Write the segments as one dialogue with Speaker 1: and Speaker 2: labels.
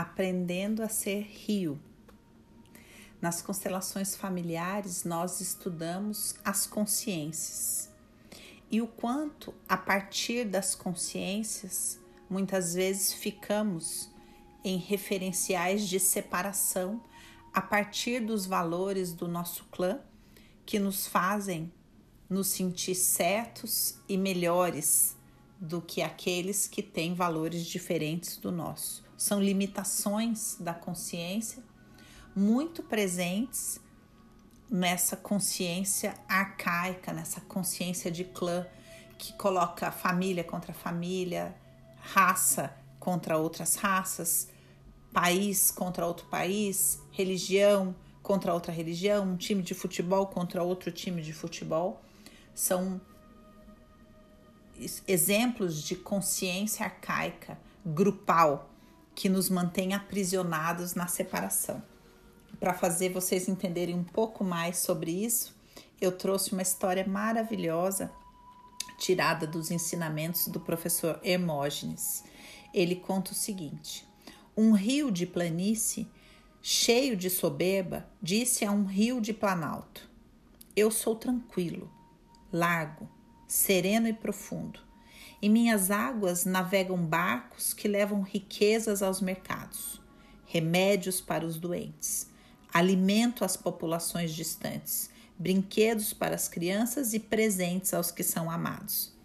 Speaker 1: aprendendo a ser rio. Nas constelações familiares, nós estudamos as consciências e o quanto, a partir das consciências, muitas vezes ficamos em referenciais de separação a partir dos valores do nosso clã que nos fazem nos sentir certos e melhores do que aqueles que têm valores diferentes do nosso. São limitações da consciência muito presentes nessa consciência arcaica, nessa consciência de clã que coloca família contra família, raça contra outras raças, país contra outro país, religião contra outra religião, um time de futebol contra outro time de futebol. São exemplos de consciência arcaica, grupal, que nos mantém aprisionados na separação. Para fazer vocês entenderem um pouco mais sobre isso, eu trouxe uma história maravilhosa tirada dos ensinamentos do professor Hermógenes. Ele conta o seguinte: um rio de planície, cheio de soberba, disse a um rio de planalto: Eu sou tranquilo, largo, sereno e profundo. Em minhas águas navegam barcos que levam riquezas aos mercados, remédios para os doentes, alimento às populações distantes, brinquedos para as crianças e presentes aos que são amados.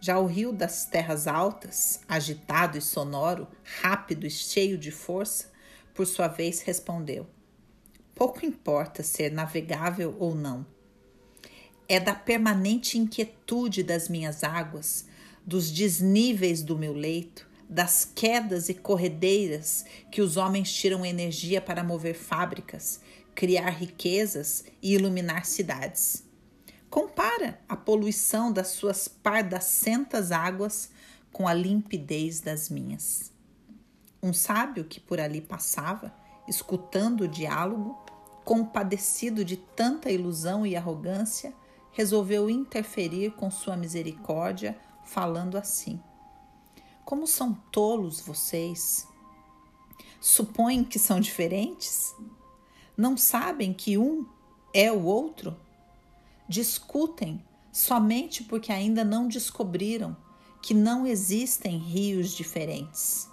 Speaker 1: Já o rio das terras altas, agitado e sonoro, rápido e cheio de força, por sua vez respondeu: Pouco importa ser navegável ou não é da permanente inquietude das minhas águas, dos desníveis do meu leito, das quedas e corredeiras que os homens tiram energia para mover fábricas, criar riquezas e iluminar cidades. Compara a poluição das suas pardacentas águas com a limpidez das minhas. Um sábio que por ali passava, escutando o diálogo, compadecido de tanta ilusão e arrogância, resolveu interferir com sua misericórdia, falando assim: Como são tolos vocês! Supõem que são diferentes? Não sabem que um é o outro? Discutem somente porque ainda não descobriram que não existem rios diferentes,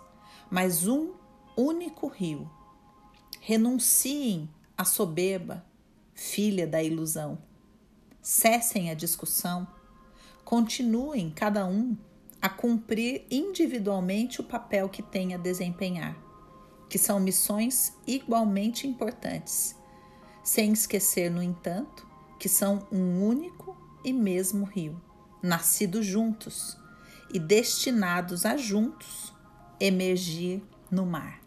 Speaker 1: mas um único rio. Renunciem à soberba, filha da ilusão cessem a discussão, continuem cada um a cumprir individualmente o papel que tem a desempenhar, que são missões igualmente importantes, sem esquecer, no entanto, que são um único e mesmo rio, nascidos juntos e destinados a juntos emergir no mar.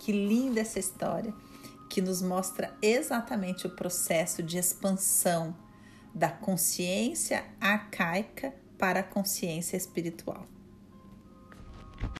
Speaker 1: Que linda essa história! que nos mostra exatamente o processo de expansão da consciência arcaica para a consciência espiritual.